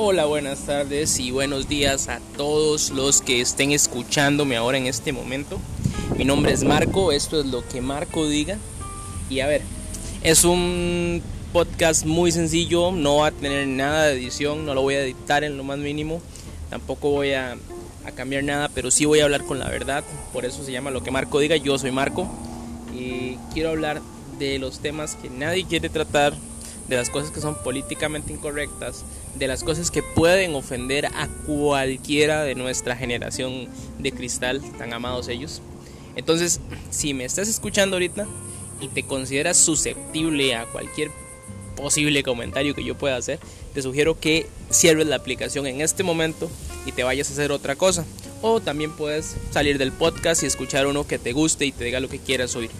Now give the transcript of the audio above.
Hola, buenas tardes y buenos días a todos los que estén escuchándome ahora en este momento. Mi nombre es Marco, esto es lo que Marco diga. Y a ver, es un podcast muy sencillo, no va a tener nada de edición, no lo voy a editar en lo más mínimo, tampoco voy a, cambiar nada, pero sí voy a hablar con la verdad, por eso se llama lo que Marco diga, yo soy Marco y quiero hablar de los temas que nadie quiere tratar, de las cosas que son políticamente incorrectas, de las cosas que pueden ofender a cualquiera de nuestra generación de cristal, tan amados ellos. Entonces, si me estás escuchando ahorita y te consideras susceptible a cualquier posible comentario que yo pueda hacer, te sugiero que cierres la aplicación en este momento y te vayas a hacer otra cosa. O también puedes salir del podcast y escuchar uno que te guste y te diga lo que quieras oír.